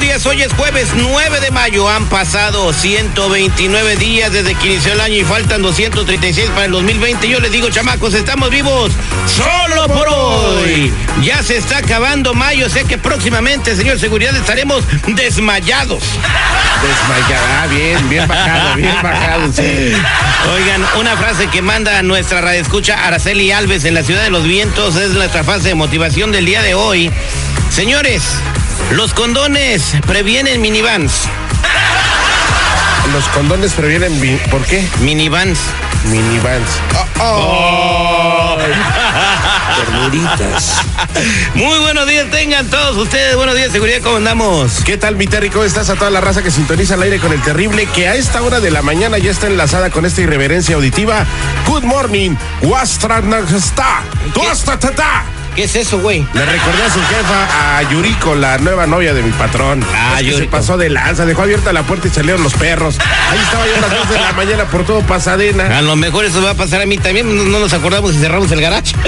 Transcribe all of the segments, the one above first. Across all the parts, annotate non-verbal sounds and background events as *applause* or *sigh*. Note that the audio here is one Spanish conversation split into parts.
Días, hoy es jueves 9 de mayo, han pasado 129 días desde que inició el año y faltan 236 para el 2020. Yo les digo, chamacos, estamos vivos solo por hoy. Ya se está acabando mayo, sé que próximamente, señor Seguridad, estaremos desmayados. Desmayada, bien, bien bajado, bien bajado, sí. *laughs* Oigan, una frase que manda nuestra radioescucha Araceli Alves en la Ciudad de los Vientos es nuestra frase de motivación del día de hoy. Señores, los condones previenen minivans. Los condones previenen, mi- ¿por qué? Minivans. Minivans. Oh, *laughs* Ternuritas. Muy buenos días tengan todos ustedes. Buenos días, seguridad, ¿cómo andamos? ¿Qué tal, mi Terry? ¿Cómo estás? A toda la raza que sintoniza al aire con el terrible, que a esta hora de la mañana ya está enlazada con esta irreverencia auditiva. Good morning, Wastranagasta. Tuastatata. ¿Qué es eso, güey? Le recordé a su jefa, a Yuriko, la nueva novia de mi patrón. Ah, Es que se pasó de lanza, dejó abierta la puerta y salieron los perros. Ahí estaba yo a las 2 de la mañana por todo Pasadena. A lo mejor eso va a pasar a mí también. No, no nos acordamos si cerramos el garage. *laughs*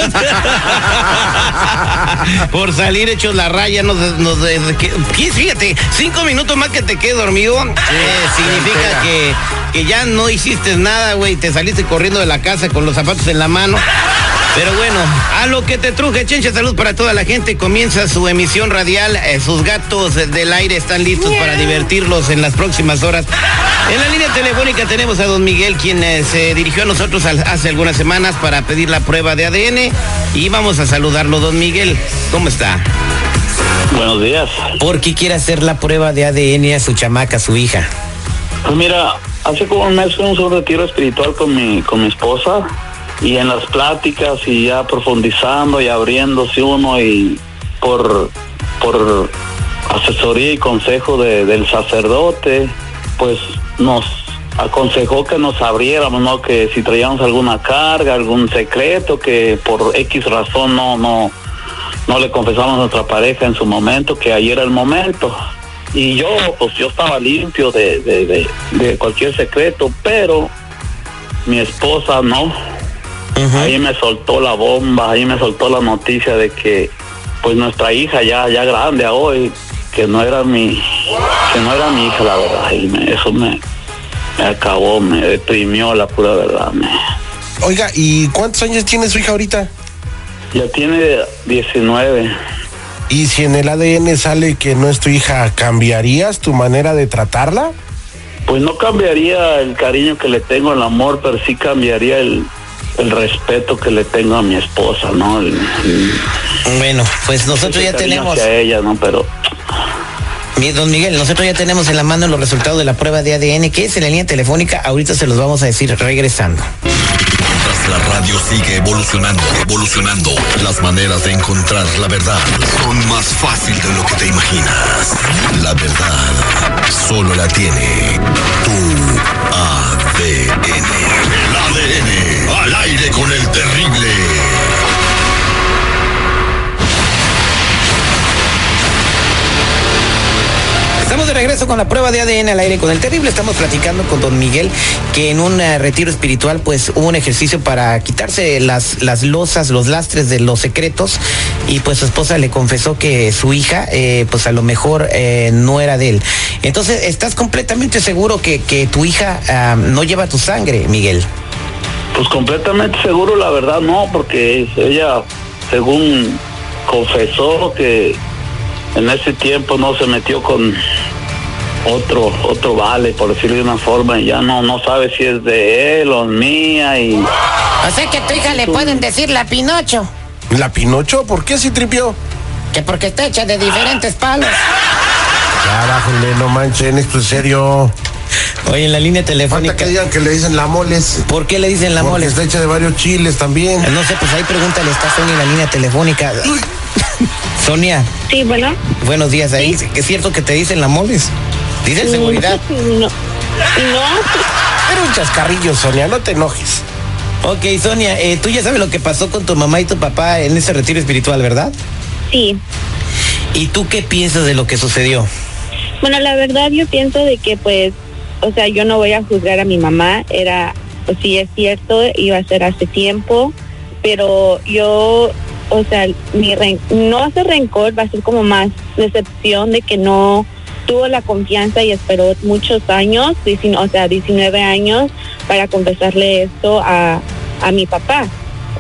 Por salir hechos la raya, nos. nos fíjate, cinco minutos más que te quedes dormido. eh, significa que, que ya no hiciste nada, güey. Te saliste corriendo de la casa con los zapatos en la mano. Pero bueno, a lo que te truje, Chencha, salud para toda la gente. Comienza su emisión radial. eh, sus gatos del aire están listos para divertirlos en las próximas horas. En la línea telefónica tenemos a don Miguel, quien eh, se dirigió a nosotros al- hace algunas semanas para pedir la prueba de ADN. Y vamos a saludarlo, don Miguel. ¿Cómo está? Buenos días. ¿Por qué quiere hacer la prueba de ADN a su chamaca, a su hija? Pues mira, hace como un mes fuimos a un retiro espiritual con mi, con mi esposa y en las pláticas y ya profundizando y abriéndose uno y por, por asesoría y consejo de- del sacerdote, pues nos aconsejó que nos abriéramos, ¿no? Que si traíamos alguna carga, algún secreto que por X razón no, no, no le confesamos a nuestra pareja en su momento, que ahí era el momento. Y yo, pues yo estaba limpio de, de, de cualquier secreto, pero mi esposa no. Ahí me soltó la bomba, ahí me soltó la noticia de que pues nuestra hija ya, ya grande a hoy, que no era mi, que no era mi hija la verdad, y me- eso me, me acabó, me deprimió la pura verdad, me, Oiga, ¿y cuántos años tiene su hija ahorita? ya tiene 19. Y si en el ADN sale que no es tu hija, ¿cambiarías tu manera de tratarla? Pues no cambiaría el cariño que le tengo, el amor, pero sí cambiaría el, el respeto que le tengo a mi esposa, ¿no? El- el- Bueno, pues nosotros ya tenemos. hacia ella, ¿no? Pero Don Miguel, nosotros ya tenemos en la mano los resultados de la prueba de ADN, que es en la línea telefónica. Ahorita se los vamos a decir regresando. Mientras la radio sigue evolucionando, evolucionando, las maneras de encontrar la verdad son más fácil de lo que te imaginas. La verdad solo la tiene tu ADN. Al aire con el terrible. Estamos de regreso con la prueba de ADN al aire con el terrible. Estamos platicando con don Miguel que en un eh, retiro espiritual pues hubo un ejercicio para quitarse las, las losas, los lastres de los secretos y pues su esposa le confesó que su hija eh, pues a lo mejor eh, no era de él. Entonces, ¿estás completamente seguro que, que tu hija ah, no lleva tu sangre, Miguel? Pues completamente seguro, la verdad, no, porque ella, según confesó que en ese tiempo no se metió con otro otro vale, por decirlo de una forma, y ya no no sabe si es de él o mía y O sea que a tu hija le pueden decir la Pinocho, ¿La Pinocho? ¿Por qué se tripió? que porque está hecha de diferentes palos. Ya, bájenle, no manchen, esto es serio. Oye, en la línea Falta telefónica. que digan que le dicen la moles. ¿Por qué le dicen la porque mole? está hecha de varios chiles también. No sé, pues ahí pregúntale, está Sonia en la línea telefónica. *laughs* Sonia, Sí, bueno. buenos días. Ahí es cierto que te dicen la moles. Dicen seguridad. *laughs* No. No. Era un chascarrillo, Sonia, no te enojes. Ok, Sonia, eh, tú ya sabes lo que pasó con tu mamá y tu papá en ese retiro espiritual, ¿verdad? Sí. ¿Y tú qué piensas de lo que sucedió? Bueno, la verdad yo pienso de que pues, o sea, yo no voy a juzgar a mi mamá. Era, pues sí es cierto, iba a ser hace tiempo, pero yo, o sea, mi ren- no hace rencor, va a ser como más decepción de que no tuvo la confianza y esperó muchos años, o sea, 19 años para confesarle esto a, a mi papá,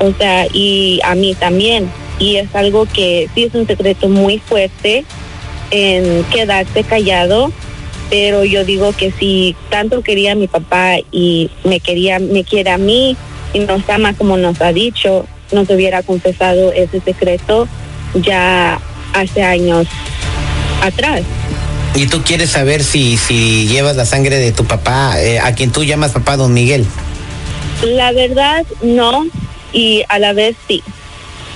o sea, y a mí también. Y es algo que sí es un secreto muy fuerte en quedarse callado, pero yo digo que si tanto quería a mi papá y me quería, me quiere a mí y nos ama como nos ha dicho, nos hubiera confesado ese secreto ya hace años atrás. Y tú quieres saber si, si llevas la sangre de tu papá, eh, a quien tú llamas papá don Miguel. La verdad, no, y a la vez sí.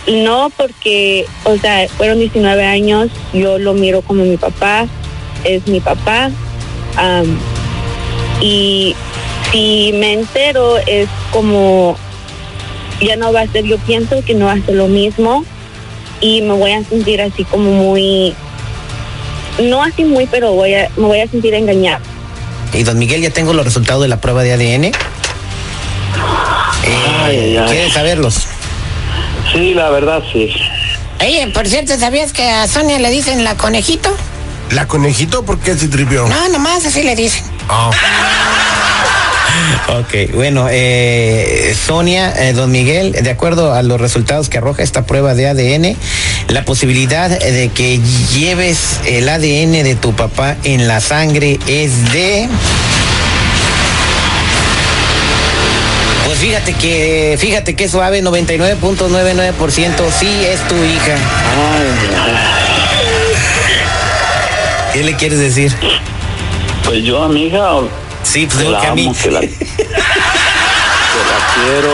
No, porque, o sea, fueron 19 años, yo lo miro como mi papá, es mi papá. Y si me entero, es como, ya no va a ser, yo pienso que no ser lo mismo y me voy a sentir así como muy, no así muy, pero voy a, me voy a sentir engañada. Y don Miguel, ya tengo los resultados de la prueba de ADN. Eh, Ay, ay, ay. ¿Quieres saberlos? Sí, la verdad sí. Oye, por cierto, ¿sabías que a Sonia le dicen la conejito? ¿La conejito por qué se tripió? No, nomás así le dicen. Ah, Ok, bueno, eh, Sonia, eh, don Miguel, de acuerdo a los resultados que arroja esta prueba de ADN, la posibilidad de que lleves el ADN de tu papá en la sangre es de... Pues fíjate que, fíjate que suave, 99.99% sí es tu hija. ¿Qué le quieres decir? Pues yo a mi hija Sí, pues que digo que a mí. que la, que la quiero.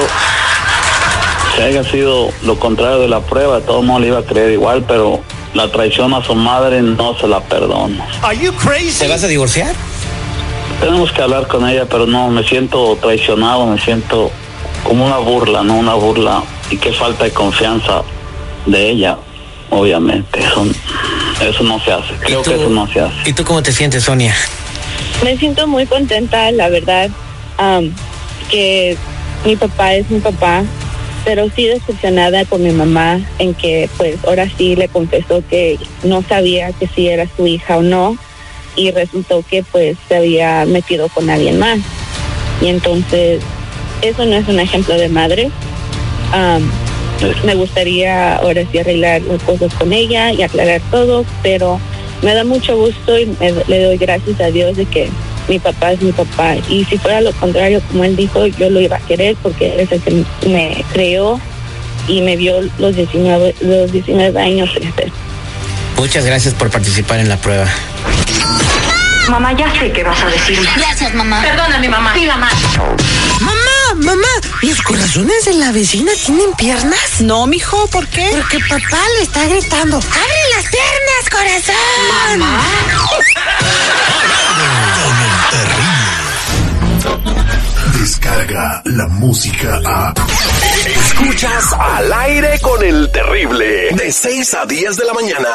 Si haya sido lo contrario de la prueba, de todo modo le iba a creer igual, pero la traición a su madre no se la perdono. ¿Te vas a divorciar? Tenemos que hablar con ella, pero no, me siento traicionado, me siento como una burla, ¿no? Una burla y qué falta de confianza de ella, obviamente. Eso, eso no se hace, creo ¿Y tú- que eso no se hace. ¿Y tú cómo te sientes, Sonia? Me siento muy contenta, la verdad, am, que mi papá es mi papá, pero sí decepcionada con mi mamá en que pues ahora sí le confesó que no sabía que si era su hija o no y resultó que pues se había metido con alguien más. Y entonces eso no es un ejemplo de madre. Me gustaría ahora sí arreglar las cosas con ella y aclarar todo, pero me da mucho gusto y le doy gracias a Dios de que mi papá es mi papá. Y si fuera lo contrario, como él dijo, yo lo iba a querer porque él es el que me creó y me vio los 19, los 19 años. Muchas gracias por participar en la prueba. Mamá, ya sé qué vas a decirme. Gracias, mamá. Perdóname, mamá. Sí, mamá. Mamá, mamá, ¿los corazones de la vecina tienen piernas? No, mijo, ¿por qué? Porque papá le está gritando. ¡Abre las piernas, corazón! Descarga la música a. Escuchas al aire con el terrible. De 6 a 10 de la mañana.